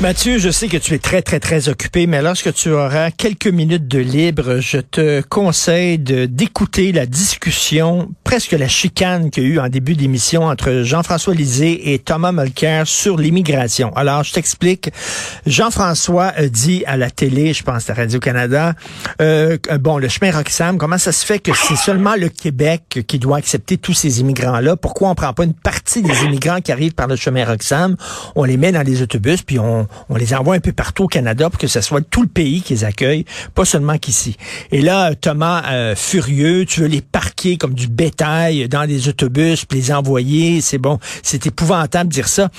Mathieu, je sais que tu es très, très, très occupé, mais lorsque tu auras quelques minutes de libre, je te conseille d'écouter la discussion, presque la chicane qu'il y a eu en début d'émission entre Jean-François Lisée et Thomas Mulcair sur l'immigration. Alors, je t'explique. Jean-François dit à la télé, je pense à Radio-Canada, euh, bon, le chemin Roxham, comment ça se fait que c'est seulement le Québec qui doit accepter tous ces immigrants-là? Pourquoi on prend pas une partie des immigrants qui arrivent par le chemin Roxham? On les met dans les autobus, puis on on les envoie un peu partout au Canada pour que ce soit tout le pays qui les accueille, pas seulement qu'ici. Et là, Thomas, euh, furieux, tu veux les parquer comme du bétail dans des autobus, puis les envoyer, c'est bon, c'est épouvantable de dire ça.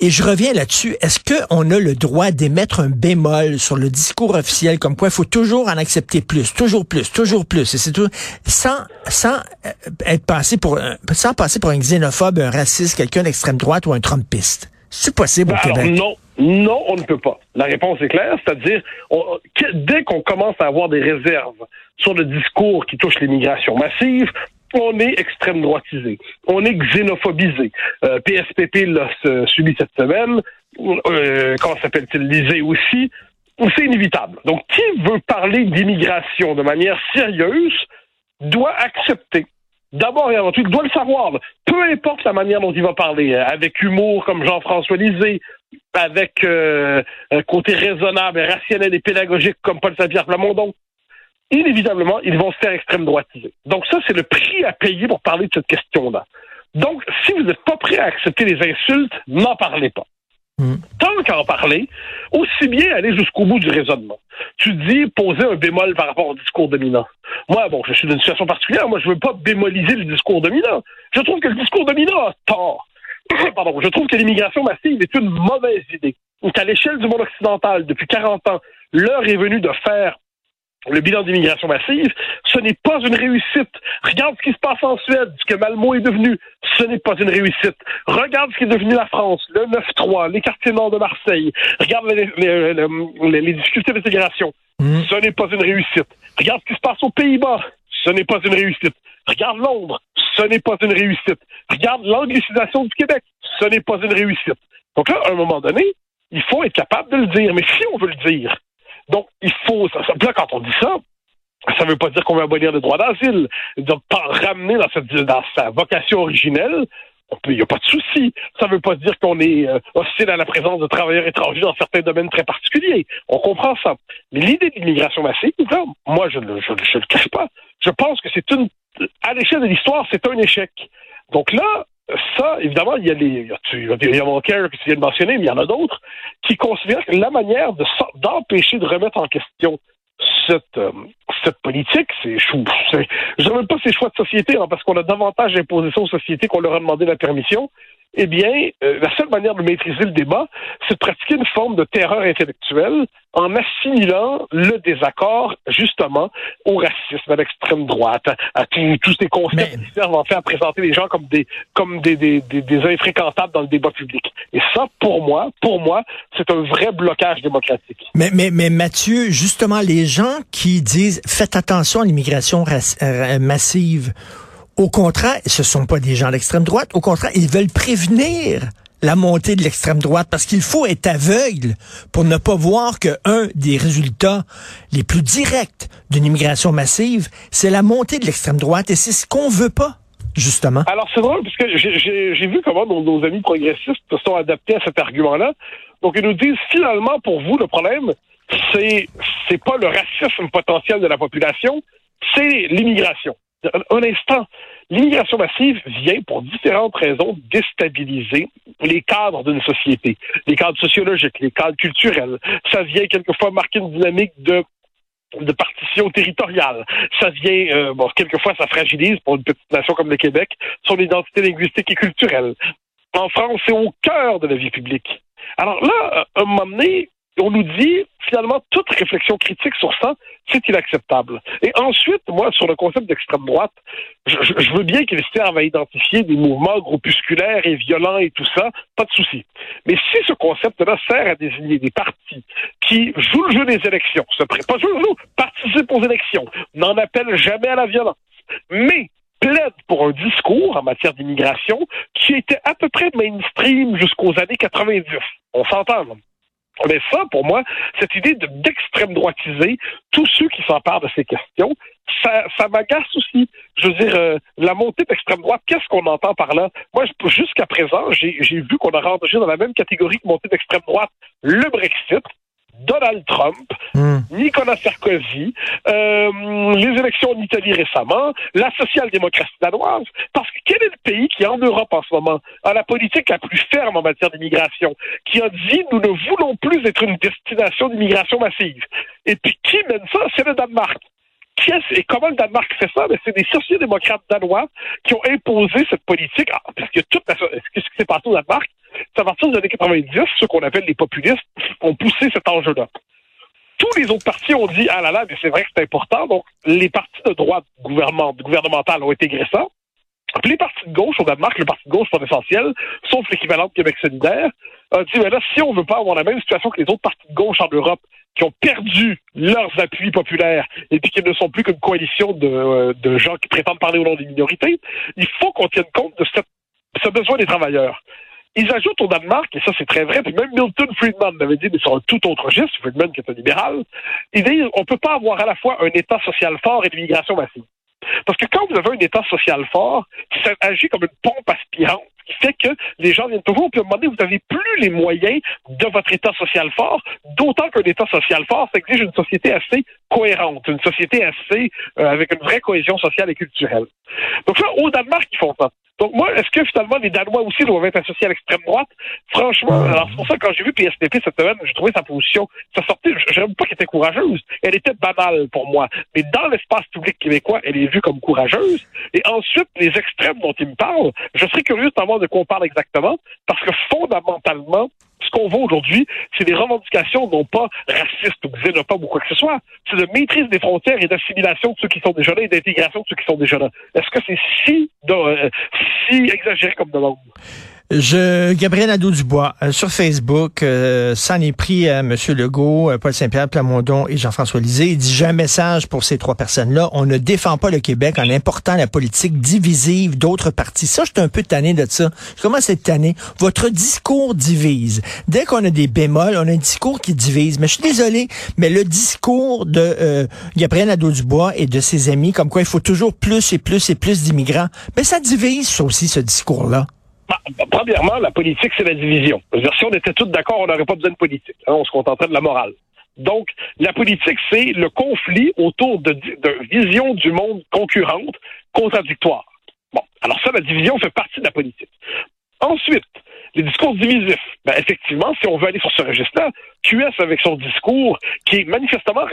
Et je reviens là-dessus. Est-ce qu'on a le droit d'émettre un bémol sur le discours officiel comme quoi il faut toujours en accepter plus, toujours plus, toujours plus, et c'est tout, sans, sans euh, être passé pour, sans passer pour un xénophobe, un raciste, quelqu'un d'extrême droite ou un trumpiste? C'est possible au Alors, Québec? Non, non, on ne peut pas. La réponse est claire, c'est-à-dire, dès qu'on commence à avoir des réserves sur le discours qui touche l'immigration massive, on est extrême droitisé, on est xénophobisé. Euh, PSPP l'a euh, subi cette semaine, euh, comment s'appelle-t-il, Lisée aussi. C'est inévitable. Donc, qui veut parler d'immigration de manière sérieuse doit accepter d'abord et avant tout, il doit le savoir. Peu importe la manière dont il va parler, euh, avec humour comme Jean-François Lisée, avec euh, un côté raisonnable, rationnel et pédagogique comme Paul Saint-Pierre Plamondon, inévitablement, ils vont se faire extrême droitiser. Donc ça, c'est le prix à payer pour parler de cette question-là. Donc, si vous n'êtes pas prêt à accepter les insultes, n'en parlez pas. Mm. Tant qu'en parler, aussi bien aller jusqu'au bout du raisonnement. Tu dis poser un bémol par rapport au discours dominant. Moi, bon, je suis dans une situation particulière. Moi, je veux pas bémoliser le discours dominant. Je trouve que le discours dominant a tort. Pardon. Je trouve que l'immigration massive est une mauvaise idée. Qu'à l'échelle du monde occidental, depuis 40 ans, l'heure est venue de faire le bilan d'immigration massive, ce n'est pas une réussite. Regarde ce qui se passe en Suède, ce que Malmo est devenu, ce n'est pas une réussite. Regarde ce qui est devenu la France, le 9-3, les quartiers nord de Marseille. Regarde les, les- les- les difficultés d'intégration, Mm. ce n'est pas une réussite. Regarde ce qui se passe aux Pays-Bas, ce n'est pas une réussite. Regarde Londres, ce n'est pas une réussite. Regarde l'anglicisation du Québec, ce n'est pas une réussite. Donc là, à un moment donné, il faut être capable de le dire. Mais si on veut le dire, donc il faut. Ça, ça- quand on dit ça, ça ne veut pas dire qu'on veut abolir le droit d'asile. Donc, pas ramener dans, cette, dans sa vocation originelle, il n'y a pas de souci. Ça ne veut pas dire qu'on est euh, hostile à la présence de travailleurs étrangers dans certains domaines très particuliers. On comprend ça. Mais l'idée de l'immigration massive, moi, je ne je, je le cache pas. Je pense que c'est une. À l'échelle de l'histoire, c'est un échec. Donc là, ça, évidemment, il y a les. Tu- il y a Walker que tu viens de mentionner, mais il y en a d'autres qui considèrent que la manière d'empêcher de remettre en question cette, euh, cette politique, c'est chou. Je dirais même pas ces choix de société, hein, parce qu'on a davantage imposé ça aux sociétés qu'on leur a demandé la permission. Eh bien, euh, la seule manière de maîtriser le débat, c'est de pratiquer une forme de terreur intellectuelle en assimilant le désaccord, justement, au racisme, à l'extrême droite, à, à tous- tous ces concepts Mais- qui servent en fait à présenter les gens comme des comme des, des, des, des infréquentables dans le débat public. Et ça, pour moi, pour moi, c'est un vrai blocage démocratique. Mais, mais, mais Mathieu, justement, les gens qui disent faites attention à l'immigration euh, massive, au contraire, ce sont pas des gens d'extrême droite. Au contraire, ils veulent prévenir la montée de l'extrême droite parce qu'il faut être aveugle pour ne pas voir que un des résultats les plus directs d'une immigration massive, c'est la montée de l'extrême droite et c'est ce qu'on veut pas, justement. Alors, c'est drôle, parce que j'ai vu comment nos, nos amis progressistes se sont adaptés à cet argument-là. Donc, ils nous disent, finalement, pour vous, le problème, c'est c'est pas le racisme potentiel de la population, c'est l'immigration. Un, instant, l'immigration massive vient pour différentes raisons déstabiliser les cadres d'une société, les cadres sociologiques, les cadres culturels. Ça vient quelquefois marquer une dynamique de partition territoriale. Ça vient, euh, bon, quelquefois, ça fragilise pour une petite nation comme le Québec son identité linguistique et culturelle. En France, c'est au cœur de la vie publique. Alors là, à un moment donné, on nous dit, finalement, toute réflexion critique sur ça, c'est inacceptable. Et ensuite, moi, sur le concept d'extrême droite, je, veux bien qu'il serve à identifier des mouvements groupusculaires et violents et tout ça, pas de souci. Mais si ce concept-là sert à désigner des partis qui jouent le jeu des élections, se pas jouent le jeu, participent aux élections, n'en appellent jamais à la violence, mais plaide pour un discours en matière d'immigration qui était à peu près mainstream jusqu'aux années 90. On s'entend, mais ça, pour moi, cette idée d'extrême droitiser tous ceux qui s'emparent de ces questions, ça, ça m'agace aussi. Je veux dire, euh, la montée d'extrême droite, qu'est-ce qu'on entend par là? Moi, jusqu'à présent, j'ai vu qu'on a rentré dans la même catégorie que montée d'extrême droite le Brexit, Donald Trump, hmm. Nicolas Sarkozy, euh, les élections en Italie récemment, la social-démocratie danoise, parce que quel est le pays qui, en Europe en ce moment, a la politique la plus ferme en matière d'immigration, qui a dit nous ne voulons plus être une destination d'immigration massive. Et puis qui mène ça? C'est le Danemark. Qui est, et comment le Danemark fait ça? Ben, c'est des sociodémocrates danois qui ont imposé cette politique, ah, parce que toute la, ce qui s'est passé au Danemark, c'est à partir des années 90, ceux qu'on appelle les populistes ont poussé cet enjeu-là. Tous les autres partis ont dit, ah là là, mais c'est vrai que c'est important. Donc, les partis de droite gouvernementale ont intégré ça. Puis les partis de gauche au Danemark, les partis de gauche sont essentiels, sauf l'équivalent de Québec solidaire, a dit, mais là, si on veut pas avoir la même situation que les autres partis de gauche en Europe, qui ont perdu leurs appuis populaires et puis qui ne sont plus qu'une coalition de, euh, gens qui prétendent parler au nom des minorités, il faut qu'on tienne compte de cette, ce besoin des travailleurs. Ils ajoutent au Danemark, et ça c'est très vrai, puis même Milton Friedman l'avait dit, mais sur un tout autre registre, Friedman qui est un libéral, il dit on peut pas avoir à la fois un État social fort et de l'immigration massive. Parce que quand vous avez un État social fort, ça agit comme une pompe aspirante qui fait que les gens viennent toujours, puis à un moment donné, vous n'avez plus les moyens de votre État social fort, d'autant qu'un État social fort, ça exige une société assez cohérente, une société assez euh, avec une vraie cohésion sociale et culturelle. Donc là, au Danemark, ils font ça. Donc moi, est-ce que finalement les Danois aussi doivent être associés à l'extrême droite? Franchement, alors c'est pour ça que quand j'ai vu PSDP cette semaine, j'ai trouvé sa position, sa sortie, je n'aime pas qu'elle était courageuse, elle était banale pour moi. Mais dans l'espace public québécois, elle est vue comme courageuse. Et ensuite, les extrêmes dont il me parle, je serais curieux de savoir de quoi on parle exactement, parce que fondamentalement, qu'on voit aujourd'hui, c'est des revendications non pas racistes ou xénophobes ou quoi que ce soit. C'est de maîtrise des frontières et d'assimilation de ceux qui sont déjà là et d'intégration de ceux qui sont déjà là. Est-ce que c'est si, euh, si exagéré comme demande? Je, Gabriel Nadeau-Dubois, euh, sur Facebook, euh, s'en est pris à M. Legault, euh, Paul Saint-Pierre Plamondon et Jean-François Lisée. Il dit, j'ai un message pour ces trois personnes-là. On ne défend pas le Québec en important la politique divisive d'autres partis. Ça, je suis un peu tanné de ça. Comment c'est tanné? Votre discours divise. Dès qu'on a des bémols, on a un discours qui divise. Mais je suis désolé, mais le discours de Gabriel Nadeau-Dubois et de ses amis, comme quoi il faut toujours plus et plus et plus d'immigrants, mais ça divise, aussi, ce discours-là. Bah, premièrement, la politique, c'est la division. si on était tous d'accord, on n'aurait pas besoin de politique. Hein, on se contenterait de la morale. Donc, la politique, c'est le conflit autour de, visions du monde concurrentes, contradictoires. Bon, alors ça, la division fait partie de la politique. Ensuite, les discours divisifs. Ben, effectivement, si on veut aller sur ce registre-là, QS avec son discours, qui est manifestement,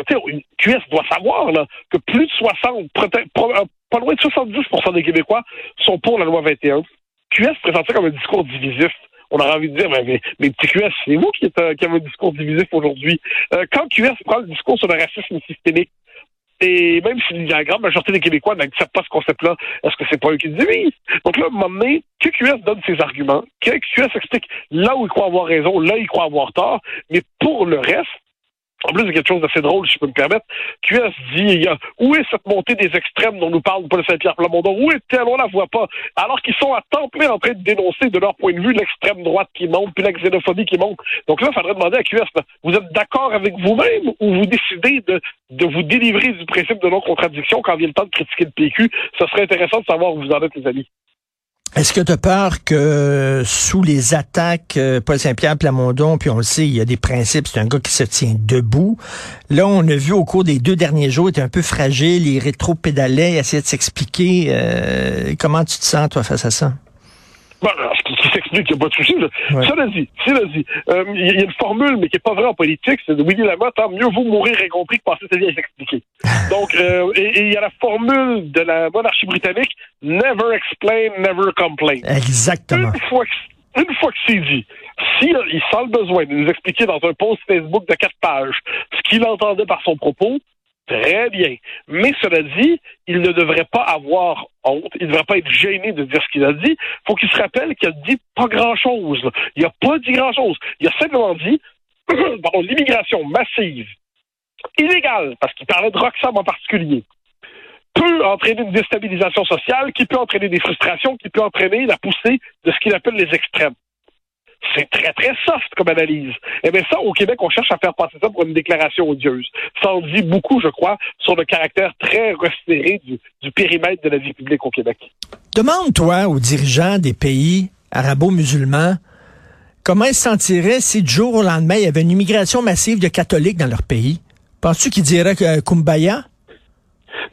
QS doit savoir là, que plus de 60, pas loin de 70% des Québécois sont pour la loi 21. QS présente ça comme un discours divisif. On aurait envie de dire, mais, mais, petit QS, c'est vous qui, êtes, euh, qui avez un discours divisif aujourd'hui. Euh, quand QS prend le discours sur le racisme systémique, et même si la grande majorité des Québécois n'acceptent pas ce concept-là, est-ce que c'est pas eux qui divisent? Donc là, à un moment donné, que QS donne ses arguments, QS explique là où il croit avoir raison, là où il croit avoir tort, mais pour le reste, en plus, il y a quelque chose d'assez drôle, si je peux me permettre. QS dit, où est cette montée des extrêmes dont nous parle Paul Saint-Pierre Plamondon? Où est-elle? On la voit pas. Alors qu'ils sont à temps plein en train de dénoncer, de leur point de vue, l'extrême droite qui monte, puis la xénophobie qui monte. Donc là, il faudrait demander à QS, vous êtes d'accord avec vous-même ou vous décidez de, de vous délivrer du principe de non-contradiction quand vient le temps de critiquer le PQ? Ce serait intéressant de savoir où vous en êtes, les amis. Est-ce que tu as peur que sous les attaques, euh, Paul Saint-Pierre Plamondon, puis on le sait, il y a des principes, c'est un gars qui se tient debout. Là, on a vu au cours des deux derniers jours, il était un peu fragile, il rétro-pédalait, il essayait de s'expliquer. Euh, comment tu te sens, toi, face à ça? Bon, ce qui, s'explique, il n'y a pas de souci. Cela dit, cela dit, euh, il y, a une formule, mais qui n'est pas vraie en politique, c'est de Willy Lamont, tant mieux vaut mourir incompris que passer sa vie à s'expliquer. Donc, euh, et il y a la formule de la monarchie britannique, never explain, never complain. Exactement. Une fois que, une fois que c'est dit, si euh, sent le besoin de nous expliquer dans un post Facebook de quatre pages ce qu'il entendait par son propos, très bien. Mais cela dit, il ne devrait pas avoir honte, il ne devrait pas être gêné de dire ce qu'il a dit. faut qu'il se rappelle qu'il a dit pas grand-chose. Il n'a pas dit grand-chose. Il a simplement dit, l'immigration massive, illégale, parce qu'il parlait de Roxham en particulier, peut entraîner une déstabilisation sociale, qui peut entraîner des frustrations, qui peut entraîner la poussée de ce qu'il appelle les extrêmes. C'est très, très soft comme analyse. Eh bien, ça, au Québec, on cherche à faire passer ça pour une déclaration odieuse. Ça en dit beaucoup, je crois, sur le caractère très resserré du, du périmètre de la vie publique au Québec. Demande-toi aux dirigeants des pays arabo-musulmans comment ils se sentiraient si du jour au lendemain, il y avait une immigration massive de catholiques dans leur pays? Penses-tu qu'ils diraient que euh, Kumbaya?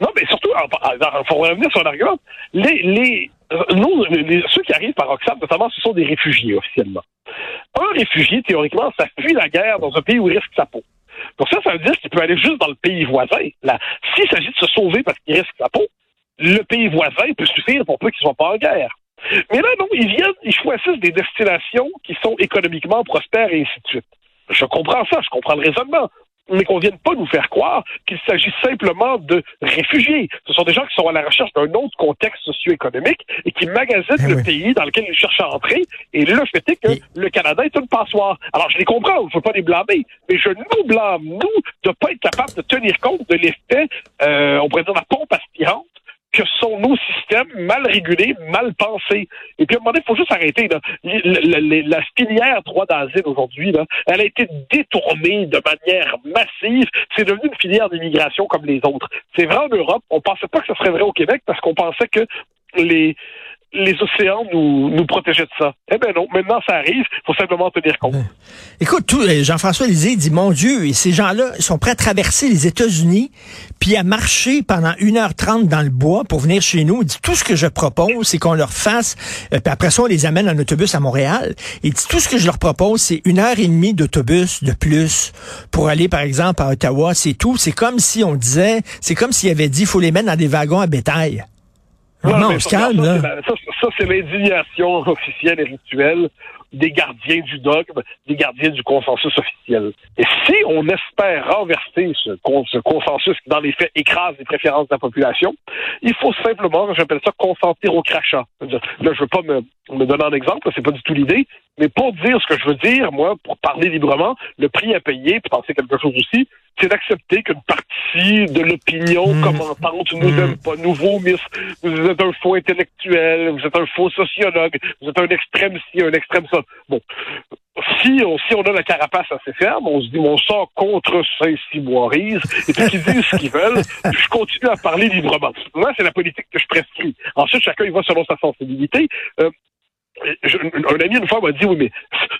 Non, mais surtout, il faut revenir sur l'argument. Les, les, nous, les- ceux qui arrivent par Oxfam, notamment, ce sont des réfugiés officiellement. Un réfugié, théoriquement, ça fuit la guerre dans un pays où il risque sa peau. Donc ça, ça veut dire qu'il peut aller juste dans le pays voisin. S'il s'agit de se sauver parce qu'il risque sa peau, le pays voisin peut suffire pour peu qu'il soit pas en guerre. Mais là, non, ils viennent, ils choisissent des destinations qui sont économiquement prospères et ainsi de suite. Je comprends ça, je comprends le raisonnement. Mais qu'on vienne pas nous faire croire qu'il s'agit simplement de réfugiés. Ce sont des gens qui sont à la recherche d'un autre contexte socio-économique et qui magasinent Eh le oui. pays dans lequel ils cherchent à entrer. Et le fait est que Et- le Canada est une passoire. Alors, je les comprends, ne faut pas les blâmer. Mais je nous blâme, nous, de pas être capable de tenir compte de l'effet, euh, on pourrait dire, la pompe aspirante que sont nos systèmes mal régulés, mal pensés. Et puis, à un moment donné, il faut juste arrêter. Là. La, filière droit d'asile aujourd'hui, elle a été détournée de manière massive. C'est devenu une filière d'immigration comme les autres. C'est vrai en Europe. On pensait pas que ce serait vrai au Québec parce qu'on pensait que les les océans nous, nous protégeaient de ça. Eh bien non, maintenant ça arrive, il faut simplement tenir compte. Écoute, tout, euh, Jean-François Lisée dit, mon Dieu, ces gens-là sont prêts à traverser les États-Unis, puis à marcher pendant 1h30 dans le bois pour venir chez nous. Il dit, tout ce que je propose, c'est qu'on leur fasse, euh, puis après ça, on les amène en autobus à Montréal. Il dit, tout ce que je leur propose, c'est une heure et demie d'autobus de plus pour aller, par exemple, à Ottawa. C'est tout. C'est comme si on disait, c'est comme s'il avait dit, il faut les mettre dans des wagons à bétail. Ouais, non, mais on se calme, là. Ça, ça, c'est l'indignation officielle et rituelle des gardiens du dogme, des gardiens du consensus officiel. Et si on espère renverser ce, con- ce consensus qui, dans les faits, écrase les préférences de la population, il faut simplement, j'appelle ça, consentir au crachat. Là, je veux pas me, me donner un exemple, c'est pas du tout l'idée, mais pour dire ce que je veux dire, moi, pour parler librement, le prix à payer, puis penser quelque chose aussi, c'est d'accepter qu'une partie de l'opinion Mm. commentante nous Mm. aime pas, nous vomisse, vous êtes un faux intellectuel, vous êtes un faux sociologue, vous êtes un extrême ci, un extrême ça. Bon, si on, si on a la carapace assez ferme, on se dit, on sort contre Saint-Cyboirise, et puis qu'ils disent ce qu'ils veulent, puis je continue à parler librement. Moi, c'est la politique que je prescris. Ensuite, chacun y va selon sa sensibilité. Euh, je- un ami une fois m'a dit oui mais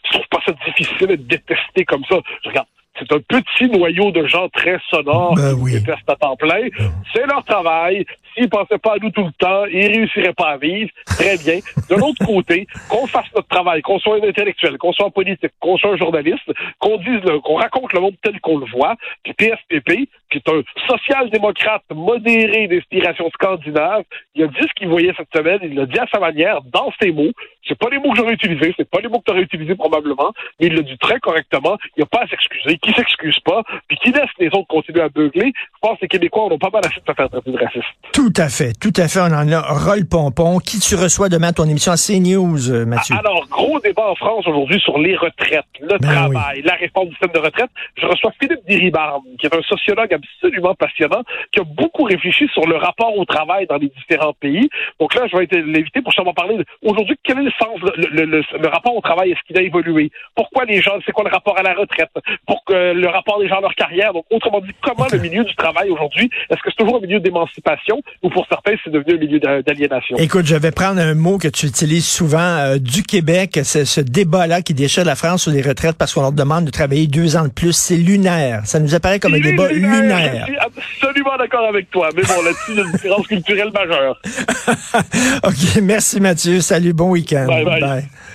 je trouve pas ça difficile de détester comme ça. Je regarde, c'est un petit noyau de gens très sonores Ben qui oui. détestent à temps plein. C'est leur travail. S'ils pensaient pas à nous tout le temps, ils réussiraient pas à vivre. Très bien. De l'autre côté, qu'on fasse notre travail, qu'on soit un intellectuel, qu'on soit en politique, qu'on soit un journaliste, qu'on dise, qu'on raconte le monde tel qu'on le voit. Puis PSPP, qui est un social-démocrate modéré d'inspiration scandinave, il a dit ce qu'il voyait cette semaine, il l'a dit à sa manière, dans ses mots. C'est pas les mots que j'aurais utilisés, c'est pas les mots que tu aurais utilisés probablement, mais il l'a dit très correctement. Il n'y a pas à s'excuser, qui s'excuse pas, puis qui laisse les autres continuer à beugler. Je pense que les Québécois en ont pas mal assez de se faire traiter de raciste. Tout à fait, tout à fait. On en a roll pompon. Qui tu reçois demain à ton émission à CNews, euh, Mathieu? Alors, gros débat en France aujourd'hui sur les retraites, le Ben travail, la réforme du système de retraite. Je reçois Philippe Diribarne, qui est un sociologue absolument passionnant, qui a beaucoup réfléchi sur le rapport au travail dans les différents pays. Donc là, je vais l'invité pour justement parler aujourd'hui, quel est le sens, le, le- le- le rapport au travail, est-ce qu'il a évolué? Pourquoi les gens, c'est quoi le rapport à la retraite? Pour que le rapport des gens à leur carrière? Donc, autrement dit, comment le milieu du travail aujourd'hui, est-ce que c'est toujours un milieu d'émancipation ou pour certains, c'est devenu un milieu d'a- d'aliénation? Écoute, je vais prendre un mot que tu utilises souvent euh, du Québec, c'est ce débat-là qui déchire la France sur les retraites parce qu'on leur demande de travailler deux ans de plus. C'est lunaire. Ça nous apparaît comme un débat lunaire. lunaire. Je suis absolument d'accord avec toi. Mais bon, là-dessus, il y a une différence culturelle majeure. OK, merci Mathieu. Salut, bon week-end. Bye, bye.